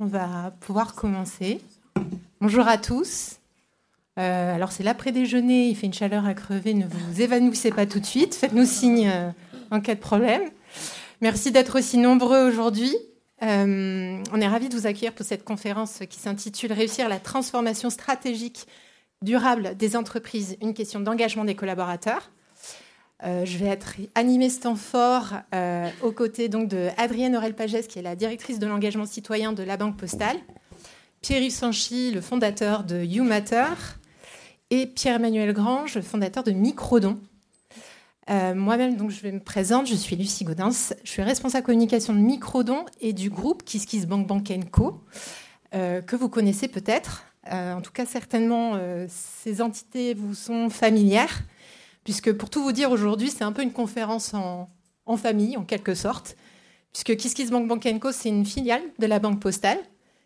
on va pouvoir commencer. Bonjour à tous. Euh, alors c'est l'après-déjeuner, il fait une chaleur à crever, ne vous évanouissez pas tout de suite, faites-nous signe euh, en cas de problème. Merci d'être aussi nombreux aujourd'hui. Euh, on est ravis de vous accueillir pour cette conférence qui s'intitule Réussir la transformation stratégique durable des entreprises, une question d'engagement des collaborateurs. Je vais être animée ce temps fort aux côtés donc de Adrienne Aurel-Pagès, qui est la directrice de l'engagement citoyen de la Banque Postale, Pierre-Yves Sanchi, le fondateur de YouMatter, et Pierre-Emmanuel Grange, le fondateur de Microdon. Euh, moi-même, donc, je me présente, je suis Lucie Gaudens, je suis responsable communication de Microdon et du groupe KissKissBankBank Bank Co, euh, que vous connaissez peut-être. Euh, en tout cas, certainement, ces entités vous sont familières, puisque pour tout vous dire, aujourd'hui, c'est un peu une conférence en, famille, en quelque sorte, puisque KissKissBankBank Bank Co, c'est une filiale de la Banque Postale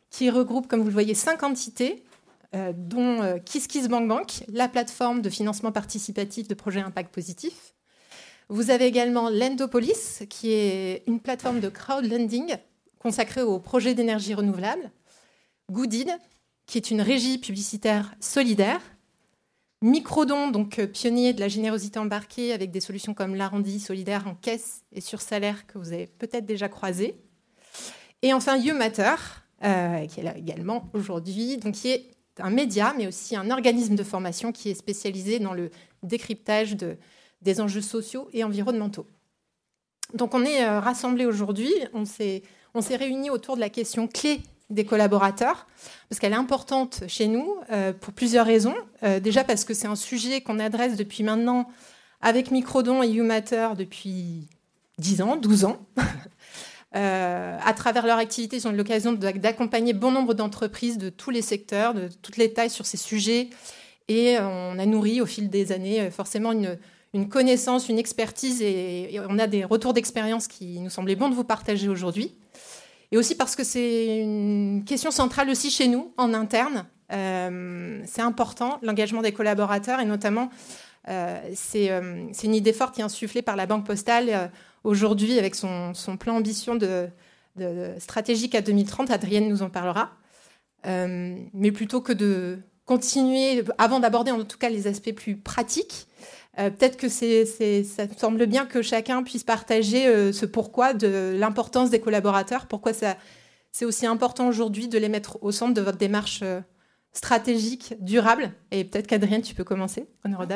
qui regroupe, comme vous le voyez, cinq entités euh, dont euh, KissKissBankBank, la plateforme de financement participatif de projets impact positif. Vous avez également Lendopolis, qui est une plateforme de crowdlending consacrée aux projets d'énergie renouvelable. Goodid, qui est une régie publicitaire solidaire. Microdon, donc euh, pionnier de la générosité embarquée avec des solutions comme l'arrondi solidaire en caisse et sur salaire que vous avez peut-être déjà croisé. Et enfin, YouMatter, qui est là également aujourd'hui, donc qui est un média, mais aussi un organisme de formation qui est spécialisé dans le décryptage de, des enjeux sociaux et environnementaux. Donc on est euh, rassemblés aujourd'hui, on s'est réunis autour de la question clé des collaborateurs, parce qu'elle est importante chez nous euh, pour plusieurs raisons. Euh, déjà parce que c'est un sujet qu'on adresse depuis maintenant avec Microdon et YouMatter depuis 10 ans, 12 ans. Euh, à travers leur activité, ils ont eu l'occasion d'accompagner bon nombre d'entreprises de tous les secteurs, de toutes les tailles sur ces sujets. Et on a nourri au fil des années forcément une, connaissance, une expertise et, on a des retours d'expérience qui nous semblaient bons de vous partager aujourd'hui. Et aussi parce que c'est une question centrale aussi chez nous, en interne. Euh, c'est important, l'engagement des collaborateurs et notamment, c'est une idée forte qui est insufflée par la Banque Postale aujourd'hui avec son, plan ambition de, stratégique à 2030. Adrienne nous en parlera. Euh, mais plutôt que de continuer, avant d'aborder en tout cas les aspects plus pratiques, euh, peut-être que c'est, ça semble bien que chacun puisse partager euh, ce pourquoi de l'importance des collaborateurs, pourquoi ça, c'est aussi important aujourd'hui de les mettre au centre de votre démarche stratégique, durable. Et peut-être qu'Adrienne, tu peux commencer, honneur aux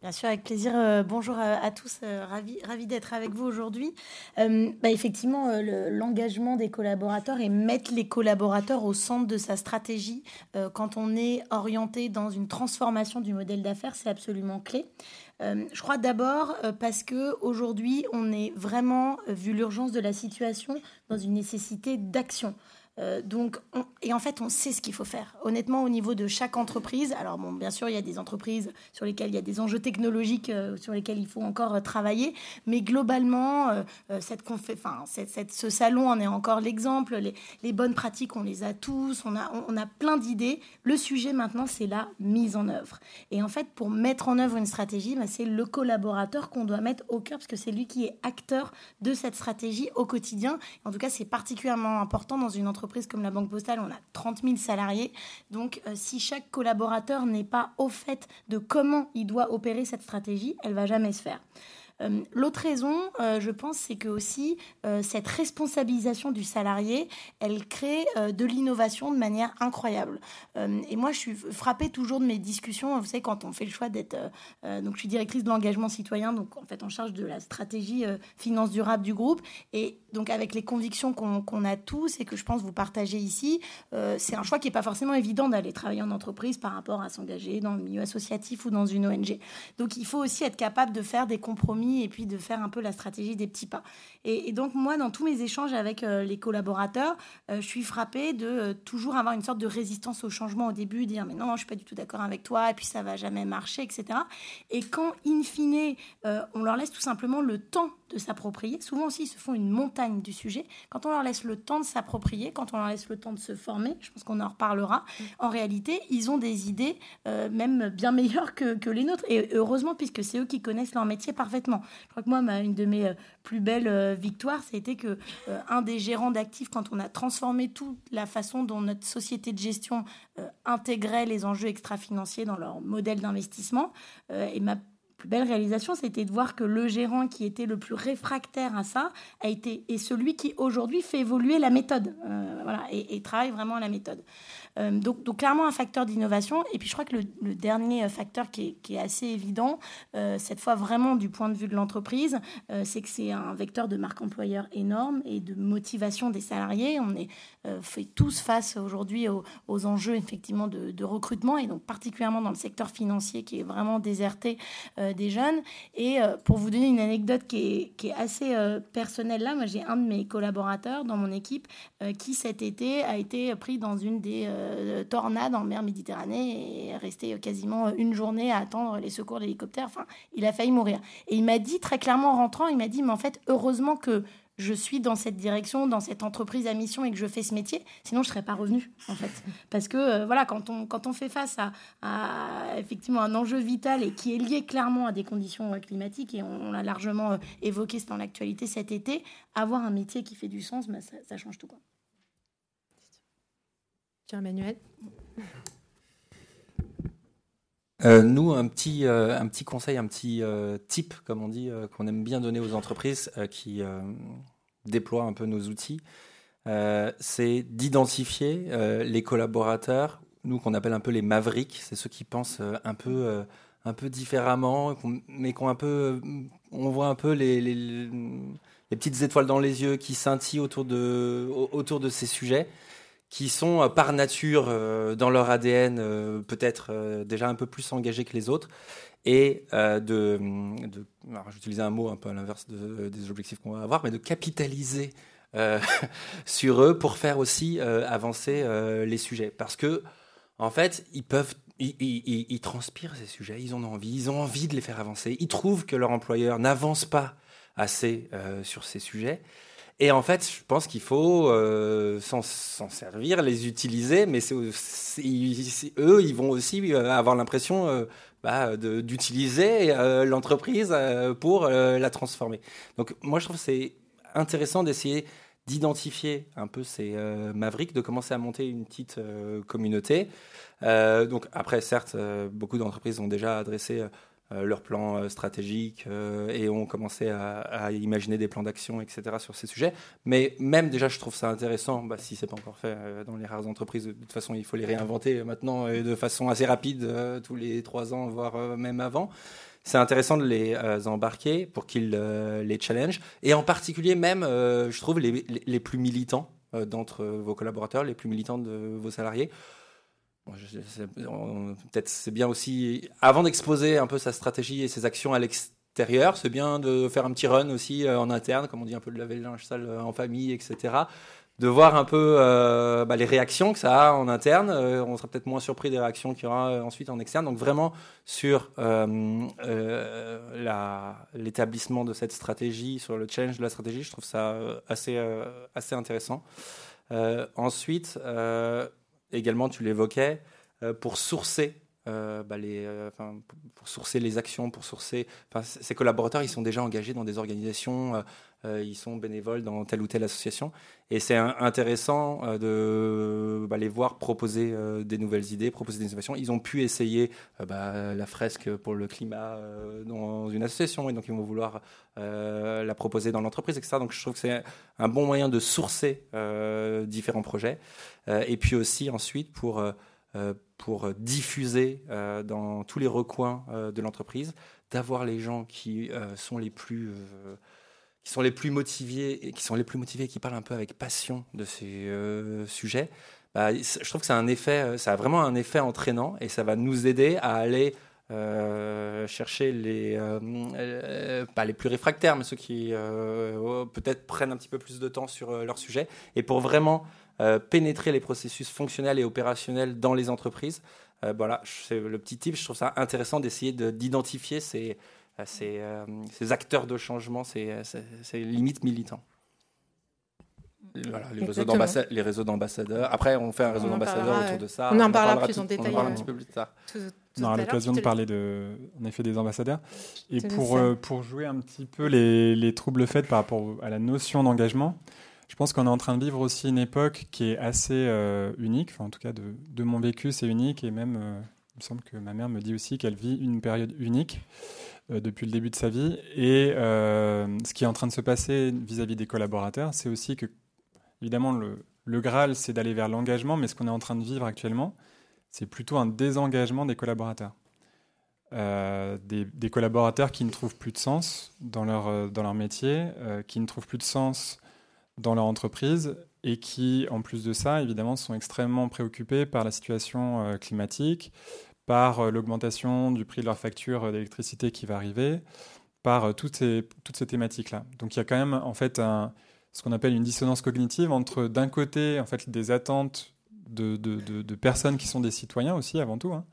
Bien sûr, avec plaisir. Euh, bonjour à, tous, euh, ravi, ravi d'être avec vous aujourd'hui. Euh, bah, effectivement, l'engagement des collaborateurs et mettre les collaborateurs au centre de sa stratégie quand on est orienté dans une transformation du modèle d'affaires, c'est absolument clé. je crois d'abord parce que aujourd'hui, on est vraiment, vu l'urgence de la situation, dans une nécessité d'action. Euh, donc, et en fait, on sait ce qu'il faut faire. Honnêtement, au niveau de chaque entreprise, alors bon, bien sûr, il y a des entreprises sur lesquelles il y a des enjeux technologiques euh, sur lesquels il faut encore euh, travailler, mais globalement, cette, enfin, cette, ce salon en est encore l'exemple. Les, les, bonnes pratiques, on les a tous, on a, on, a plein d'idées. Le sujet maintenant, c'est la mise en œuvre. Et en fait, pour mettre en œuvre une stratégie, bah, c'est le collaborateur qu'on doit mettre au cœur, parce que c'est lui qui est acteur de cette stratégie au quotidien. En tout cas, c'est particulièrement important dans une entreprise comme la Banque Postale, on a 30 000 salariés. Donc, euh, si chaque collaborateur n'est pas au fait de comment il doit opérer cette stratégie, elle va jamais se faire. Euh, l'autre raison, euh, je pense, c'est que aussi euh, cette responsabilisation du salarié, elle crée de l'innovation de manière incroyable. et moi, je suis frappée toujours de mes discussions. Vous savez, quand on fait le choix d'être, donc je suis directrice de l'engagement citoyen, donc en fait en charge de la stratégie finance durable du groupe, et donc avec les convictions qu'on a tous et que je pense vous partagez ici, c'est un choix qui n'est pas forcément évident d'aller travailler en entreprise par rapport à s'engager dans le milieu associatif ou dans une ONG. Donc il faut aussi être capable de faire des compromis et puis de faire un peu la stratégie des petits pas. Et, donc moi, dans tous mes échanges avec euh, les collaborateurs, euh, je suis frappée de euh, toujours avoir une sorte de résistance au changement au début, dire mais non, je suis pas du tout d'accord avec toi, et puis ça va jamais marcher, etc. Et quand, in fine, on leur laisse tout simplement le temps de s'approprier. Souvent aussi, ils se font une montagne du sujet. Quand on leur laisse le temps de s'approprier, quand on leur laisse le temps de se former, je pense qu'on en reparlera, mm. en réalité, ils ont des idées même bien meilleures que, que, les nôtres. Et heureusement, puisque c'est eux qui connaissent leur métier parfaitement. Je crois que moi, ma, une de mes plus belles victoires, c'était que un des gérants d'actifs, quand on a transformé toute la façon dont notre société de gestion intégrait les enjeux extra-financiers dans leur modèle d'investissement, et ma plus belle réalisation, c'était de voir que le gérant qui était le plus réfractaire à ça a été est celui qui aujourd'hui fait évoluer la méthode, voilà, et, et, travaille vraiment la méthode. Euh, donc, clairement un facteur d'innovation. Et puis je crois que le, dernier euh, facteur qui est, assez évident, euh, cette fois vraiment du point de vue de l'entreprise, c'est que c'est un vecteur de marque employeur énorme et de motivation des salariés. On est fait tous face aujourd'hui aux, enjeux effectivement de, recrutement et donc particulièrement dans le secteur financier qui est vraiment déserté des jeunes. Et pour vous donner une anecdote qui est, qui est assez personnelle là, moi j'ai un de mes collaborateurs dans mon équipe qui cet été a été pris dans une des euh, tornade en mer Méditerranée et resté quasiment une journée à attendre les secours d'hélicoptère. Enfin, il a failli mourir. Et il m'a dit très clairement en rentrant, il m'a dit, mais en fait, heureusement que je suis dans cette direction, dans cette entreprise à mission et que je fais ce métier, sinon je serais pas revenu en fait. Parce que euh, voilà, quand on, quand on fait face à, effectivement un enjeu vital et qui est lié clairement à des conditions euh, climatiques et on, l'a largement évoqué dans l'actualité cet été, avoir un métier qui fait du sens, bah, ça, ça change tout quoi. Tiens, Emmanuel. Euh, nous, un petit, euh, un petit conseil, un petit euh, tip, comme on dit, qu'on aime bien donner aux entreprises qui déploient un peu nos outils, c'est d'identifier les collaborateurs, nous qu'on appelle un peu les mavericks, c'est ceux qui pensent un peu, un peu différemment, mais qu'on on voit un peu les, les, les, petites étoiles dans les yeux qui scintillent autour de, autour de ces sujets qui sont euh, par nature euh, dans leur ADN euh, peut-être déjà un peu plus engagés que les autres et de, de j'utilisais un mot un peu à l'inverse des objectifs qu'on va avoir, mais de capitaliser sur eux pour faire aussi avancer les sujets. Parce que, en fait, ils peuvent, ils, transpirent ces sujets, ils ont envie, ils ont envie de les faire avancer. Ils trouvent que leur employeur n'avance pas assez sur ces sujets. Et en fait, je pense qu'il faut euh, s'en servir, les utiliser, mais eux, ils vont aussi euh, avoir l'impression euh, bah, d'utiliser l'entreprise pour la transformer. Donc moi, je trouve que c'est intéressant d'essayer d'identifier un peu ces mavericks, de commencer à monter une petite communauté. donc après, certes, beaucoup d'entreprises ont déjà adressé leurs plans euh, stratégiques euh, et ont commencé à, imaginer des plans d'action, etc. sur ces sujets. Mais même déjà, je trouve ça intéressant, bah, si c'est pas encore fait dans les rares entreprises, de toute façon, il faut les réinventer maintenant et de façon assez rapide, tous les trois ans, voire même avant. C'est intéressant de les embarquer pour qu'ils les challengent. Et en particulier, même, je trouve, les, les plus militants d'entre vos collaborateurs, les plus militants de vos salariés, Peut-être c'est bien aussi, avant d'exposer un peu sa stratégie et ses actions à l'extérieur, c'est bien de faire un petit run aussi euh, en interne, comme on dit un peu de laver le linge sale euh, en famille, etc. De voir un peu euh, bah, les réactions que ça a en interne. on sera peut-être moins surpris des réactions qu'il y aura ensuite en externe. Donc vraiment sur l'établissement de cette stratégie, sur le challenge de la stratégie, je trouve ça assez, assez intéressant. ensuite, également, tu l'évoquais, euh, pour sourcer euh, bah, les, euh, pour sourcer les actions, pour sourcer. Ces collaborateurs, ils sont déjà engagés dans des organisations, ils sont bénévoles dans telle ou telle association. Et c'est intéressant de bah, les voir proposer des nouvelles idées, proposer des innovations. Ils ont pu essayer bah, la fresque pour le climat dans une association, et donc ils vont vouloir la proposer dans l'entreprise, etc. Donc je trouve que c'est un bon moyen de sourcer différents projets. et puis aussi ensuite pour euh, pour diffuser euh, dans tous les recoins euh, de l'entreprise, d'avoir les gens qui sont les plus qui sont les plus motivés et qui sont les plus motivés, qui parlent un peu avec passion de ces sujets. Bah, je trouve que ça a un effet, ça a vraiment un effet entraînant et ça va nous aider à aller chercher les, pas les plus réfractaires, mais ceux qui peut-être prennent un petit peu plus de temps sur leur sujet, et pour vraiment euh, pénétrer les processus fonctionnels et opérationnels dans les entreprises. Euh, voilà, c'est le petit tip. Je trouve ça intéressant d'essayer d'identifier ces, euh, ces, ces, acteurs de changement, ces, ces limites militants. Voilà, les, réseaux d'ambassadeurs. Après, on fait un réseau d'ambassadeurs autour de ça. On en, parlera, plus en détail. un petit peu plus tard. Tout, on aura l'occasion de parler de, en effet des ambassadeurs. Et pour, euh, pour jouer un petit peu les, les troubles faits par rapport à la notion d'engagement, je pense qu'on est en train de vivre aussi une époque qui est assez euh, unique. Enfin, en tout cas, de, de mon vécu, c'est unique. Et même, euh, il me semble que ma mère me dit aussi qu'elle vit une période unique depuis le début de sa vie. Et ce qui est en train de se passer vis-à-vis des collaborateurs, c'est aussi que, évidemment, le, le Graal, c'est d'aller vers l'engagement. Mais ce qu'on est en train de vivre actuellement, c'est plutôt un désengagement des collaborateurs. Euh, des, collaborateurs qui ne trouvent plus de sens dans leur, euh, dans leur métier, euh, qui ne trouvent plus de sens dans leur entreprise et qui, en plus de ça, évidemment, sont extrêmement préoccupés par la situation climatique, par l'augmentation du prix de leur facture d'électricité qui va arriver, par toutes ces, toutes ces thématiques-là. Donc il y a quand même en fait ce qu'on appelle une dissonance cognitive entre d'un côté en fait des attentes de, personnes qui sont des citoyens aussi, avant tout, hein,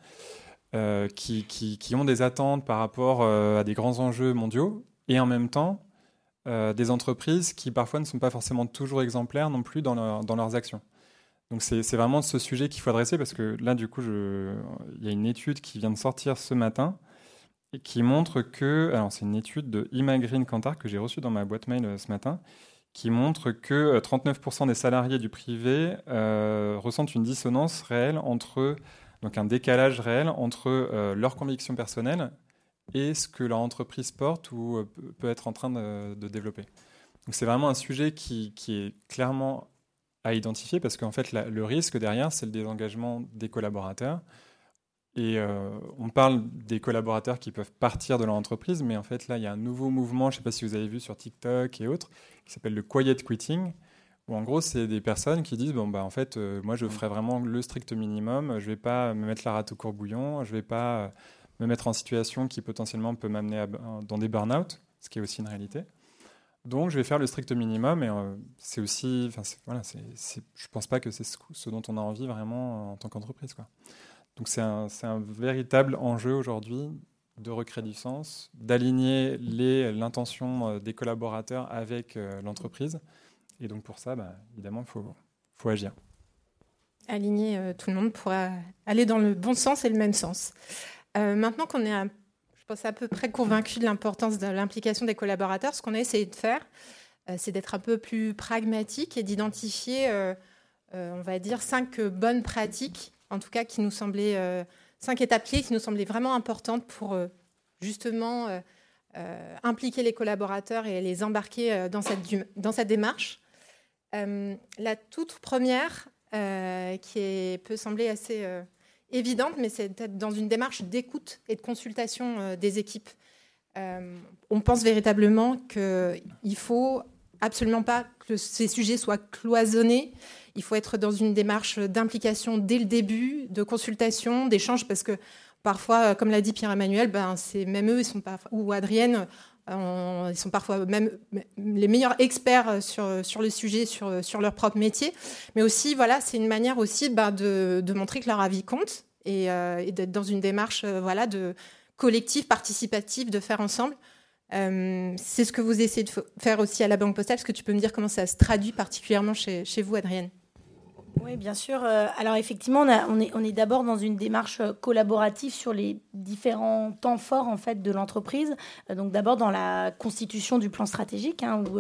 euh, qui, qui, ont des attentes par rapport euh, à des grands enjeux mondiaux, et en même temps, euh, des entreprises qui parfois ne sont pas forcément toujours exemplaires non plus dans, dans leurs actions. Donc c'est vraiment ce sujet qu'il faut adresser parce que là, du coup, il y a une étude qui vient de sortir ce matin et qui montre que, alors c'est une étude de Imagreen Kantar que j'ai reçue dans ma boîte mail ce matin, qui montre que 39% euh, des salariés du privé euh, ressentent une dissonance réelle entre, donc un décalage réel entre euh, leurs convictions personnelles et ce que leur entreprise porte ou peut être en train de, développer. Donc c'est vraiment un sujet qui, est clairement à identifier parce qu'en fait le risque derrière c'est le désengagement des collaborateurs. Et on parle des collaborateurs qui peuvent partir de leur entreprise, mais en fait là il y a un nouveau mouvement, je ne sais pas si vous avez vu sur TikTok et autres, qui s'appelle le quiet quitting, où en gros, c'est des personnes qui disent bon, bah, en fait, euh, moi, je ferai vraiment le strict minimum, je ne vais pas me mettre la rate au courbouillon, je ne vais pas euh, me mettre en situation qui potentiellement peut m'amener dans des burn-out, ce qui est aussi une réalité. Donc, je vais faire le strict minimum et euh, c'est aussi, voilà, c'est, je pense pas que c'est ce, dont on a envie vraiment en tant qu'entreprise. Donc, c'est un, un, véritable enjeu aujourd'hui de recréer du sens, d'aligner l'intention euh, des collaborateurs avec euh, l'entreprise. Et donc pour ça, bah, évidemment, il faut, agir. Aligner euh, tout le monde pour aller dans le bon sens et le même sens. maintenant qu'on est, à, je pense, à peu près convaincu de l'importance de l'implication des collaborateurs, ce qu'on a essayé de faire, c'est d'être un peu plus pragmatique et d'identifier, on va dire, cinq bonnes pratiques, en tout cas qui nous semblaient cinq étapes clés qui nous semblaient vraiment importantes pour euh, justement euh, euh, impliquer les collaborateurs et les embarquer dans cette, démarche. la toute première, qui peut sembler assez évidente, mais c'est peut-être dans une démarche d'écoute et de consultation des équipes. on pense véritablement qu'il faut absolument pas que ces sujets soient cloisonnés il faut être dans une démarche d'implication dès le début, de consultation, d'échange, parce que parfois, euh, comme l'a dit Pierre-Emmanuel, ben, c'est même eux, sont pas, ou Adrienne, euh, ils sont parfois même les meilleurs experts sur, sur le sujet, sur, sur leur propre métier. Mais aussi, voilà, c'est une manière aussi ben, de, de, montrer que leur avis compte et, euh, d'être dans une démarche voilà, de collective, participative, de faire ensemble. c'est ce que vous essayez de faire aussi à la Banque Postale. Est-ce que tu peux me dire comment ça se traduit particulièrement chez, chez vous, Adrienne? Oui, bien sûr. Euh, alors effectivement, on, est, d'abord dans une démarche euh, collaborative sur les différents temps forts en fait de l'entreprise. Euh, donc d'abord dans la constitution du plan stratégique, hein, où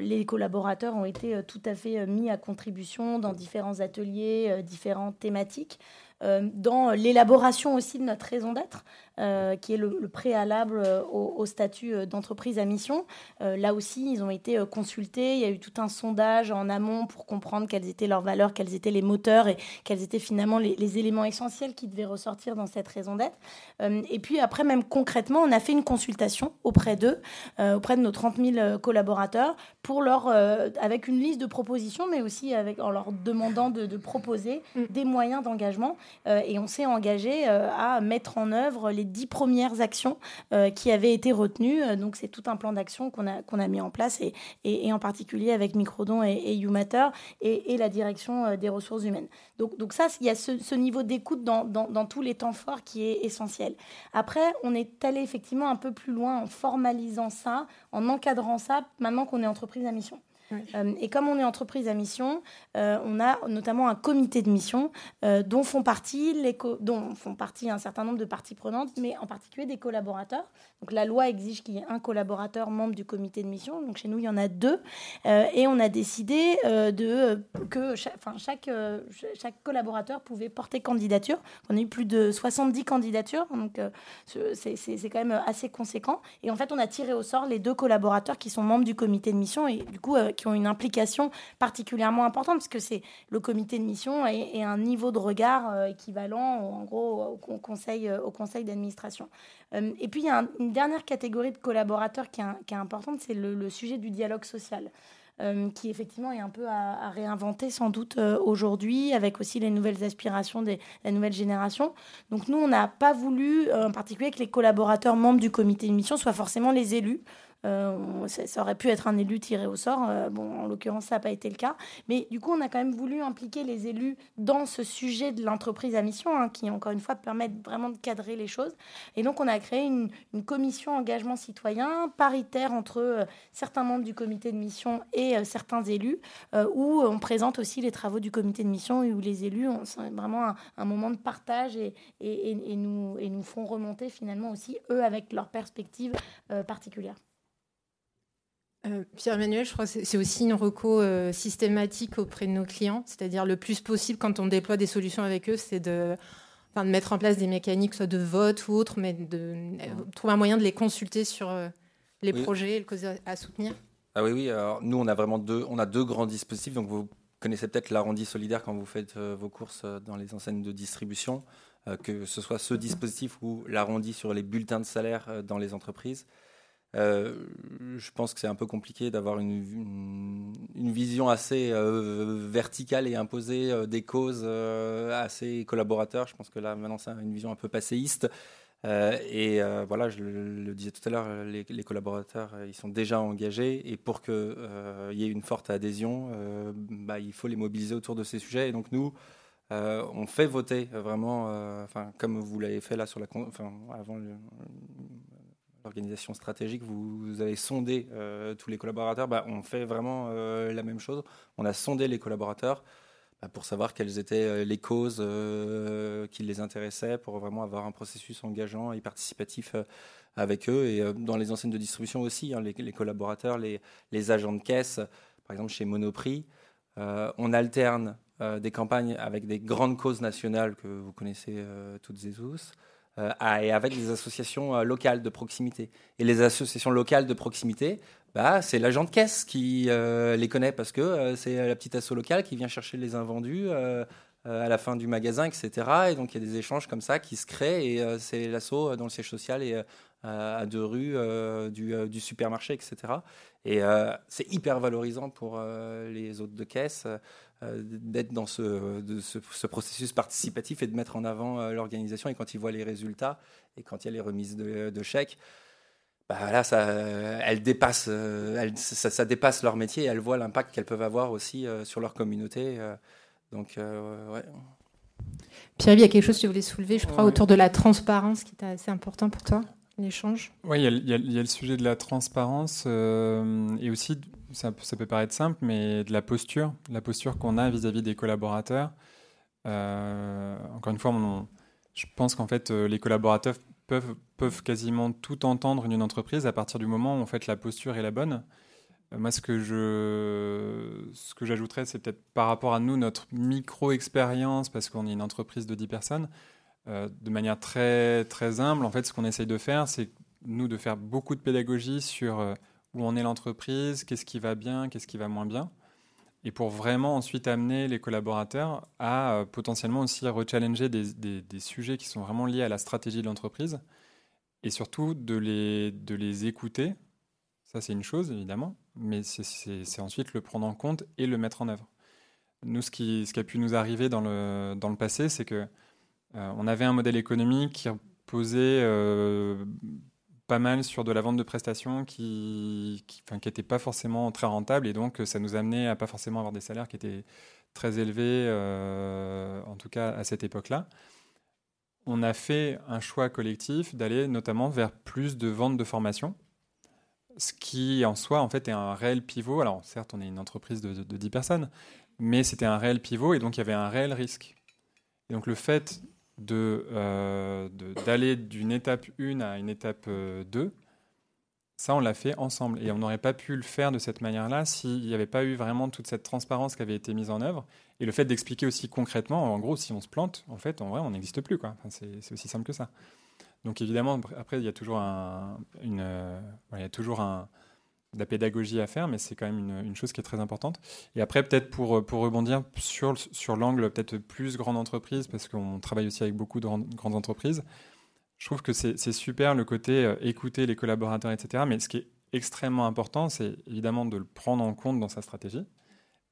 les collaborateurs ont été tout à fait mis à contribution dans différents ateliers, différentes thématiques. dans l'élaboration aussi de notre raison d'être. Euh, qui est le, préalable euh, au, statut euh, d'entreprise à mission. là aussi, ils ont été consultés. Il y a eu tout un sondage en amont pour comprendre quelles étaient leurs valeurs, quels étaient les moteurs et quels étaient finalement les, éléments essentiels qui devaient ressortir dans cette raison d'être. et puis après, même concrètement, on a fait une consultation auprès d'eux, auprès de nos 30 000 collaborateurs, pour leur, avec une liste de propositions, mais aussi avec, en leur demandant de, de proposer mm. des moyens d'engagement. et on s'est engagé à mettre en œuvre les dix premières actions euh, qui avaient été retenues. Euh, donc, c'est tout un plan d'action qu'on a, a mis en place, et, et, en particulier avec Microdon et, et YouMatter et, la direction euh, des ressources humaines. Donc, donc ça, il y a ce, niveau d'écoute dans, dans, dans, tous les temps forts qui est essentiel. Après, on est allé effectivement un peu plus loin en formalisant ça, en encadrant ça, maintenant qu'on est entreprise à mission. Et comme on est entreprise à mission, on a notamment un comité de mission dont font partie les dont font partie un certain nombre de parties prenantes, mais en particulier des collaborateurs. Donc la loi exige qu'il y ait un collaborateur membre du comité de mission. Donc chez nous, il y en a deux, et on a décidé que chaque, chaque, collaborateur pouvait porter candidature. On a eu plus de 70 candidatures, donc c'est quand même assez conséquent. Et en fait, on a tiré au sort les deux collaborateurs qui sont membres du comité de mission et du coup euh, qui ont une implication particulièrement importante parce que c'est le comité de mission et, un niveau de regard euh, équivalent en gros au, conseil, euh, au conseil d'administration. et puis il y a une dernière catégorie de collaborateurs qui est, importante, c'est le, sujet du dialogue social. Euh, qui effectivement est un peu à, réinventer sans doute euh, aujourd'hui, avec aussi les nouvelles aspirations des la nouvelle génération. Donc nous, on n'a pas voulu, euh, en particulier que les collaborateurs membres du comité de mission soient forcément les élus. Euh, ça, aurait pu être un élu tiré au sort. Euh, bon, en l'occurrence, ça n'a pas été le cas. Mais du coup, on a quand même voulu impliquer les élus dans ce sujet de l'entreprise à mission, hein, qui, encore une fois, permet vraiment de cadrer les choses. Et donc, on a créé une, commission engagement citoyen paritaire entre euh, certains membres du comité de mission et certains élus, où on présente aussi les travaux du comité de mission et où les élus ont vraiment un, moment de partage et, et, nous, et nous font remonter finalement aussi, eux, avec leur perspective particulière. Euh, Pierre-Emmanuel, je crois que c'est aussi une reco euh, systématique auprès de nos clients, c'est-à-dire le plus possible quand on déploie des solutions avec eux, c'est de, de mettre en place des mécaniques, soit de vote ou autre, mais de euh, trouver un moyen de les consulter sur les projets et le cause à soutenir. Ah oui, oui. Alors, nous, on a vraiment deux, on a deux grands dispositifs. Donc, vous connaissez peut-être l'arrondi solidaire quand vous faites vos courses dans les enseignes de distribution, que ce soit ce dispositif ou l'arrondi sur les bulletins de salaire dans les entreprises. Euh, je pense que c'est un peu compliqué d'avoir une, vision assez euh, verticale et imposée euh, des causes assez collaborateurs. Je pense que là, maintenant, c'est une vision un peu passéiste. et voilà, je le, disais tout à l'heure, les, collaborateurs, ils sont déjà engagés. Et pour qu'il y ait une forte adhésion, bah, il faut les mobiliser autour de ces sujets. Et donc, nous, on fait voter vraiment, enfin, comme vous l'avez fait là sur la, avant organisation stratégique, vous, avez sondé euh, tous les collaborateurs. Bah, on fait vraiment euh, la même chose. On a sondé les collaborateurs bah, pour savoir quelles étaient euh, les causes qui les intéressaient, pour vraiment avoir un processus engageant et participatif avec eux. Et dans les enseignes de distribution aussi, hein, les, collaborateurs, les, agents de caisse, par exemple chez Monoprix, on alterne des campagnes avec des grandes causes nationales que vous connaissez toutes et tous. Euh, et avec des associations euh, locales de proximité. Et les associations locales de proximité, bah, c'est l'agent de caisse qui euh, les connaît parce que c'est la petite asso locale qui vient chercher les invendus à la fin du magasin, etc. Et donc il y a des échanges comme ça qui se créent et c'est l'asso dans le siège social et à deux rues du, du, supermarché, etc. Et c'est hyper valorisant pour les hôtes de caisse d'être dans ce, ce, processus participatif et de mettre en avant euh, l'organisation. Et quand ils voient les résultats et quand il y a les remises de, chèques, bah là, ça, elle dépasse, euh, ça, dépasse leur métier et elles voient l'impact qu'elles peuvent avoir aussi sur leur communauté. donc, ouais. Pierre, il y a quelque chose que tu voulais soulever, je crois, autour de la transparence qui est assez important pour toi, l'échange? Oui, il y, a le sujet de la transparence et aussi ça, peut paraître simple, mais de la posture, la posture qu'on a vis-à-vis des collaborateurs. Euh, encore une fois, je pense qu'en fait, euh, les collaborateurs peuvent, quasiment tout entendre d'une entreprise à partir du moment où en fait, la posture est la bonne. Euh, moi, ce que je, ce que j'ajouterais, c'est peut-être par rapport à nous, notre micro-expérience, parce qu'on est une entreprise de 10 personnes, de manière très, très humble, en fait, ce qu'on essaye de faire, c'est nous de faire beaucoup de pédagogie sur où en est l'entreprise, qu'est-ce qui va bien, qu'est-ce qui va moins bien, et pour vraiment ensuite amener les collaborateurs à euh, potentiellement aussi rechallenger des, sujets qui sont vraiment liés à la stratégie de l'entreprise, et surtout de les, de les écouter. Ça, c'est une chose, évidemment, mais c'est ensuite le prendre en compte et le mettre en œuvre. Nous, ce qui, ce qui a pu nous arriver dans le, dans le passé, c'est que euh, on avait un modèle économique qui posait euh, pas mal sur de la vente de prestations qui n'était qui, pas forcément très rentable et donc ça nous amenait à pas forcément avoir des salaires qui étaient très élevés, euh, en tout cas à cette époque-là. On a fait un choix collectif d'aller notamment vers plus de ventes de formation. ce qui en soi en fait est un réel pivot. Alors certes, on est une entreprise de, de 10 personnes, mais c'était un réel pivot et donc il y avait un réel risque. Donc le fait euh, d'aller d'une étape 1 à une étape 2, euh, ça on l'a fait ensemble. Et on n'aurait pas pu le faire de cette manière-là s'il n'y avait pas eu vraiment toute cette transparence qui avait été mise en œuvre. Et le fait d'expliquer aussi concrètement, en gros, si on se plante, en fait, en vrai, on n'existe plus. c'est aussi simple que ça. Donc évidemment, après, il y a toujours un, euh, il y a toujours un, de la pédagogie à faire, mais c'est quand même une, chose qui est très importante. Et après, peut-être pour, pour rebondir sur, sur l'angle peut-être plus grande entreprise, parce qu'on travaille aussi avec beaucoup de grandes entreprises, je trouve que c'est super le côté euh, écouter les collaborateurs, etc. Mais ce qui est extrêmement important, c'est évidemment de le prendre en compte dans sa stratégie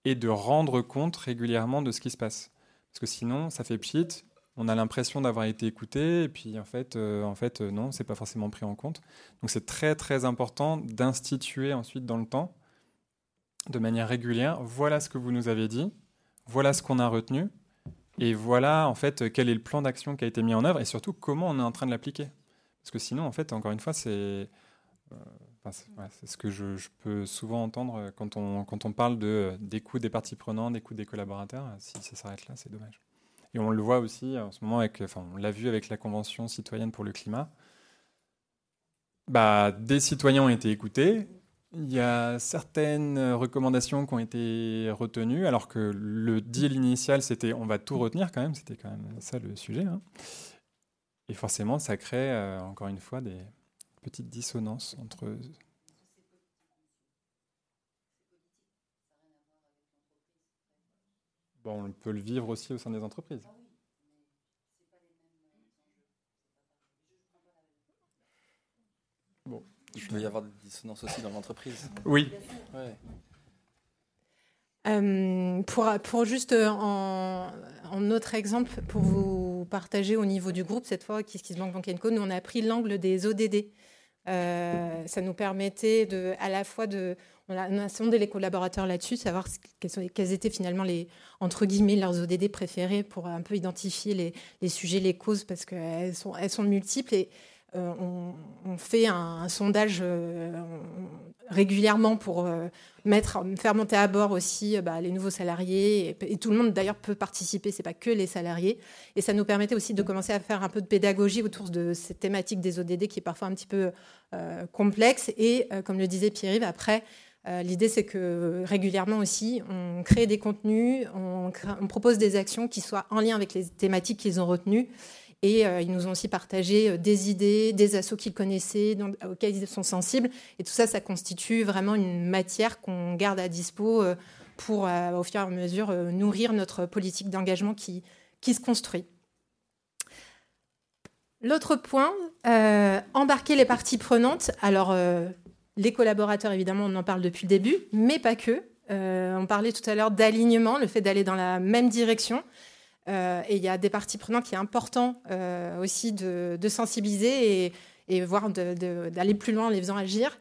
et de rendre compte régulièrement de ce qui se passe. Parce que sinon, ça fait pchit, on a l'impression d'avoir été écouté, et puis en fait, euh, en fait euh, non, c'est pas forcément pris en compte. Donc c'est très très important d'instituer ensuite dans le temps, de manière régulière, voilà ce que vous nous avez dit, voilà ce qu'on a retenu, et voilà en fait quel est le plan d'action qui a été mis en œuvre, et surtout comment on est en train de l'appliquer. Parce que sinon, en fait, encore une fois, c'est euh, ce que je, peux souvent entendre quand on, quand on parle de, des coûts des parties prenantes, des coûts des collaborateurs. Si ça s'arrête là, c'est dommage. Et on le voit aussi en ce moment, avec, enfin, on l'a vu avec la Convention citoyenne pour le climat. Bah, des citoyens ont été écoutés. Il y a certaines recommandations qui ont été retenues, alors que le deal initial, c'était on va tout retenir quand même. C'était quand même ça le sujet. Hein. Et forcément, ça crée, euh, encore une fois, des petites dissonances entre on peut le vivre aussi au sein des entreprises. Bon. Il peut y avoir des dissonances aussi dans l'entreprise. Oui. Euh, pour, pour juste euh, en, en, autre exemple, pour vous partager au niveau du groupe, cette fois, qui se Bank Bank Co, nous on a pris l'angle des ODD. Euh, ça nous permettait de, à la fois de, on a, sondé les collaborateurs là-dessus, savoir quels, étaient finalement les, entre guillemets, leurs ODD préférés pour un peu identifier les, sujets, les causes, parce qu'elles sont, elles sont multiples. Et euh, on, fait un, sondage euh, régulièrement pour euh, mettre, faire monter à bord aussi bah, les nouveaux salariés. Et, tout le monde d'ailleurs peut participer, c'est pas que les salariés. Et ça nous permettait aussi de commencer à faire un peu de pédagogie autour de cette thématique des ODD qui est parfois un petit peu complexe. Et comme le disait Pierre-Yves, après, L'idée, c'est que régulièrement aussi, on crée des contenus, on, propose des actions qui soient en lien avec les thématiques qu'ils ont retenues et euh, ils nous ont aussi partagé euh, des idées, des assauts qu'ils connaissaient, auxquels ils sont sensibles. Et tout ça, ça constitue vraiment une matière qu'on garde à dispo euh, pour, au fur et à mesure, nourrir notre politique d'engagement qui, qui se construit. L'autre point, embarquer les parties prenantes. Alors, les collaborateurs, évidemment, on en parle depuis le début, mais pas que. on parlait tout à l'heure d'alignement, le fait d'aller dans la même direction. Euh, et il y a des parties prenantes qui est important euh, aussi de, sensibiliser et, et voire d'aller plus loin en les faisant agir.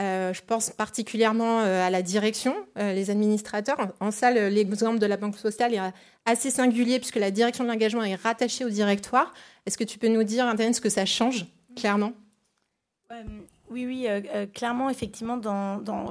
Euh, je pense particulièrement à la direction, les administrateurs. En, ça, l'exemple de la Banque postale est assez singulier puisque la direction de l'engagement est rattachée au directoire. Est-ce que tu peux nous dire, Internet, ce que ça change clairement? Oui, oui, clairement, effectivement, dans, dans,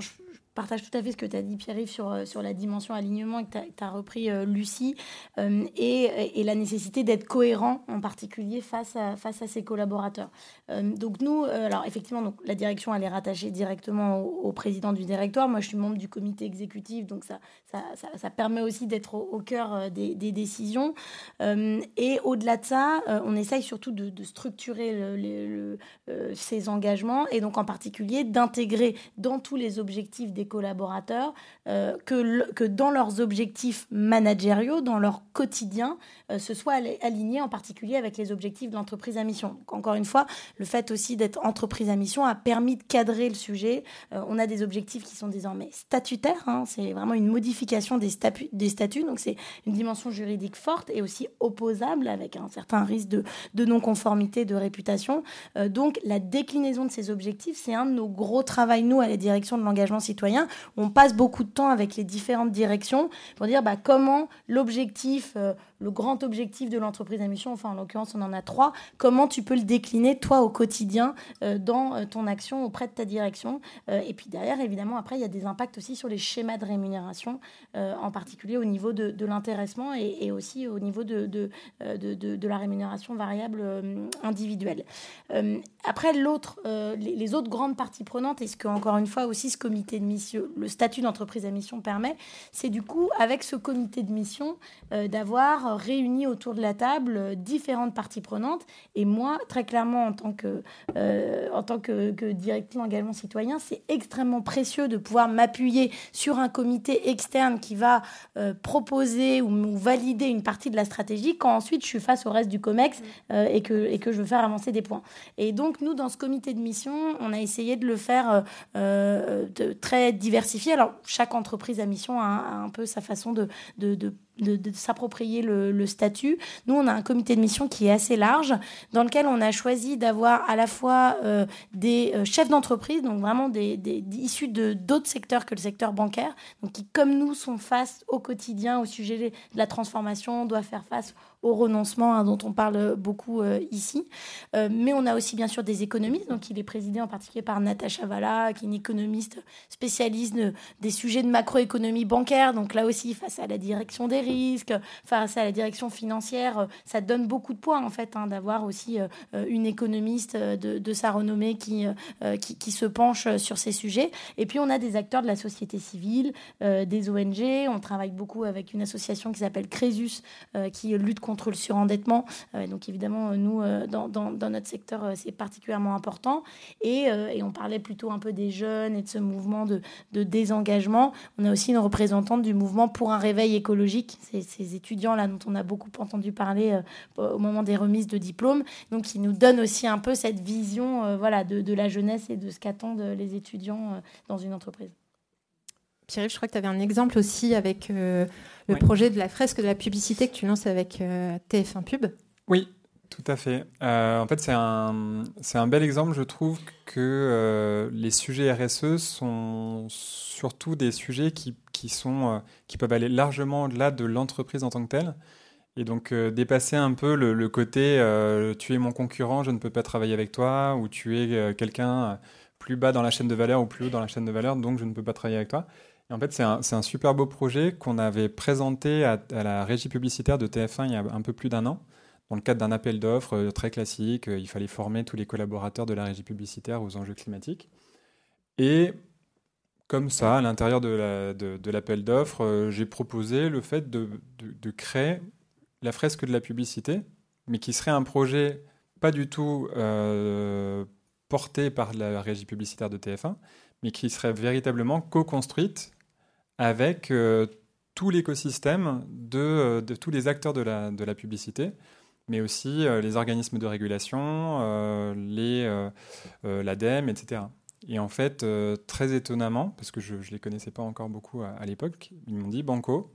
partage tout à fait ce que tu as dit, Pierre-Yves, sur, euh, sur la dimension alignement et que tu as, repris euh, Lucie, euh, et, et, la nécessité d'être cohérent, en particulier face à, face à ses collaborateurs. donc nous, alors effectivement, donc, la direction, elle est rattachée directement au, président du directoire. Moi, je suis membre du comité exécutif, donc ça, ça, ça, permet aussi d'être au, cœur des, décisions. et au-delà de ça, on essaye surtout de, structurer le, le, ces engagements, et donc en particulier d'intégrer dans tous les objectifs des collaborateurs euh, que, que dans leurs objectifs managériaux, dans leur quotidien, euh, ce soit aligné en particulier avec les objectifs de l'entreprise à mission. encore une fois, le fait aussi d'être entreprise à mission a permis de cadrer le sujet. Euh, on a des objectifs qui sont désormais statutaires, hein. c'est vraiment une modification des, statuts, des statuts, donc c'est une dimension juridique forte et aussi opposable avec un certain risque de, de non-conformité, de réputation. donc la déclinaison de ces objectifs, c'est un de nos gros travaux, nous, à la direction de l'engagement citoyen On passe beaucoup de temps avec les différentes directions pour dire bah, comment l'objectif, euh, le grand objectif de l'entreprise à mission, enfin en l'occurrence on en a trois, comment tu peux le décliner toi au quotidien euh, dans euh, ton action auprès de ta direction. et puis derrière, évidemment, après, il y a des impacts aussi sur les schémas de rémunération, en particulier au niveau de, l'intéressement et, aussi au niveau de, la rémunération variable individuelle. après, l'autre, les, les autres grandes parties prenantes, et ce que, encore une fois, aussi ce comité de mission, le statut d'entreprise à mission permet, c'est du coup, avec ce comité de mission, euh, d'avoir réuni autour de la table euh, différentes parties prenantes. Et moi, très clairement, en tant que, euh, en tant que, que directeur d'engagement citoyen, c'est extrêmement précieux de pouvoir m'appuyer sur un comité externe qui va proposer ou, valider une partie de la stratégie quand ensuite je suis face au reste du COMEX et, que, et que je veux faire avancer des points. Et donc, nous, dans ce comité de mission, on a essayé de le faire de, très diversifié. Alors, chaque entreprise à mission a, un peu sa façon de, de, de de, s'approprier le, statut. Nous, on a un comité de mission qui est assez large, dans lequel on a choisi d'avoir à la fois euh, des euh, chefs d'entreprise, donc vraiment des, issus de d'autres secteurs que le secteur bancaire, donc qui, comme nous, sont face au quotidien au sujet de la transformation, doivent faire face au renoncement hein, dont on parle beaucoup euh, ici. mais on a aussi bien sûr des économistes, donc il est présidé en particulier par Natacha Valla, qui est une économiste spécialiste des sujets de macroéconomie bancaire, donc là aussi face à la direction des risques, face à la direction financière, euh, ça donne beaucoup de poids en fait hein, d'avoir aussi euh, euh, une économiste de, sa renommée qui, qui, se penche sur ces sujets. Et puis on a des acteurs de la société civile, des ONG. On travaille beaucoup avec une association qui s'appelle Crésus, qui lutte contre le surendettement. donc évidemment, nous, dans, dans, notre secteur, c'est particulièrement important. Et, on parlait plutôt un peu des jeunes et de ce mouvement de, désengagement. On a aussi une représentante du mouvement pour un réveil écologique ces, étudiants-là dont on a beaucoup entendu parler euh, au moment des remises de diplômes, donc qui nous donnent aussi un peu cette vision euh, voilà, de, la jeunesse et de ce qu'attendent les étudiants euh, dans une entreprise. Pierre, je crois que tu avais un exemple aussi avec le projet de la fresque de la publicité que tu lances avec TF1 Pub. Oui, tout à fait. en fait, c'est un, un bel exemple, je trouve, que les sujets RSE sont surtout des sujets qui qui, sont, euh, qui peuvent aller largement au-delà de l'entreprise en tant que telle. Et donc euh, dépasser un peu le, côté euh, tu es mon concurrent, je ne peux pas travailler avec toi, ou tu es quelqu'un plus bas dans la chaîne de valeur ou plus haut dans la chaîne de valeur, donc je ne peux pas travailler avec toi. En fait, c'est un, super beau projet qu'on avait présenté à, la régie publicitaire de TF1 il y a un peu plus d'un an, dans le cadre d'un appel d'offres très classique. Il fallait former tous les collaborateurs de la régie publicitaire aux enjeux climatiques. Et comme ça, à l'intérieur de l'appel d'offres, euh, j'ai proposé le fait de, créer la fresque de la publicité, mais qui serait un projet pas du tout euh, porté par la régie publicitaire de TF1, mais qui serait véritablement co-construite avec euh, tout l'écosystème de, tous les acteurs de la, de publicité, mais aussi les organismes de régulation, l'ADEME, etc. Et en fait, euh, très étonnamment, parce que je ne les connaissais pas encore beaucoup à, l'époque, ils m'ont dit Banco,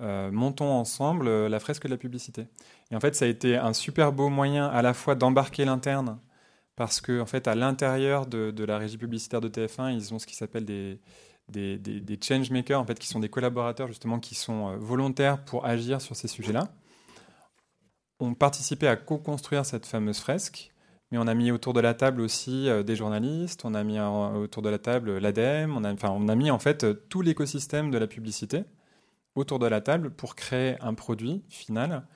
euh, montons ensemble euh, la fresque de la publicité. Et en fait, ça a été un super beau moyen à la fois d'embarquer l'interne, parce qu'en en fait, à l'intérieur de, la régie publicitaire de TF1, ils ont ce qui s'appelle des, des, des, change makers, en fait, qui sont des collaborateurs justement qui sont volontaires pour agir sur ces sujets-là. On participait à co-construire cette fameuse fresque mais on a mis autour de la table aussi euh, des journalistes, on a mis autour de la table l'ADEME, on a, on a mis en fait euh, tout l'écosystème de la publicité autour de la table pour créer un produit final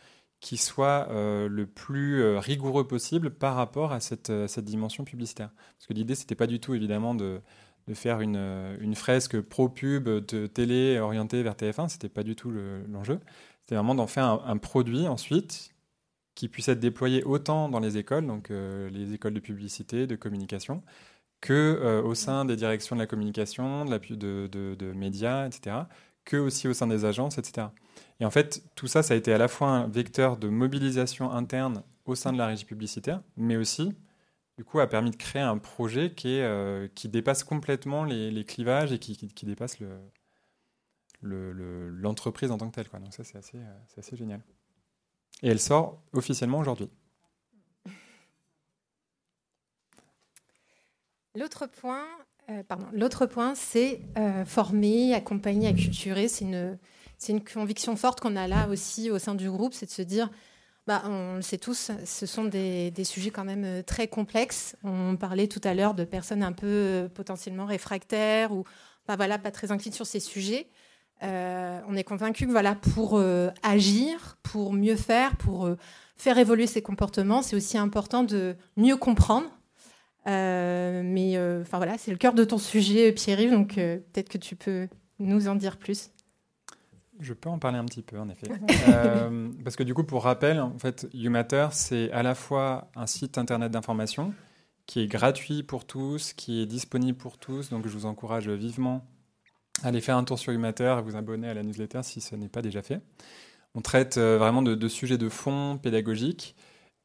qui soit euh, le plus rigoureux possible par rapport à cette, cette dimension publicitaire. Parce que l'idée, c'était pas du tout évidemment de, de faire une, une, fresque pro-pub de télé orientée vers TF1, c'était pas du tout l'enjeu. c'était vraiment d'en faire un, un, produit ensuite qui puisse être déployé autant dans les écoles, donc euh, les écoles de publicité, de communication, que euh, au sein des directions de la communication, de, la, de, de, de, médias, etc., que aussi au sein des agences, etc. Et en fait, tout ça, ça a été à la fois un vecteur de mobilisation interne au sein de la régie publicitaire, mais aussi, du coup, a permis de créer un projet qui, euh, dépasse complètement les, clivages et qui, dépasse l'entreprise le, en tant que telle. Donc ça, c'est assez, génial. Et elle sort officiellement aujourd'hui. L'autre point. L'autre point, c'est former, accompagner, acculturer. C'est une conviction forte qu'on a là aussi au sein du groupe, c'est de se dire, bah, on le sait tous, ce sont des, sujets quand même très complexes. On parlait tout à l'heure de personnes un peu potentiellement réfractaires ou bah, voilà, pas très inquiètes sur ces sujets. on est convaincu que voilà, pour agir, pour mieux faire, pour faire évoluer ses comportements, c'est aussi important de mieux comprendre. Euh, mais euh, enfin voilà, c'est le cœur de ton sujet, Pierre-Yves, donc euh, peut-être que tu peux nous en dire plus. Je peux en parler un petit peu, en effet. parce que du coup, pour rappel, en fait, YouMatter, c'est à la fois un site internet d'information qui est gratuit pour tous, qui est disponible pour tous. Donc, je vous encourage vivement à aller faire un tour sur YouMatter, à vous abonner à la newsletter si ce n'est pas déjà fait. On traite euh, vraiment de, sujets de fond pédagogiques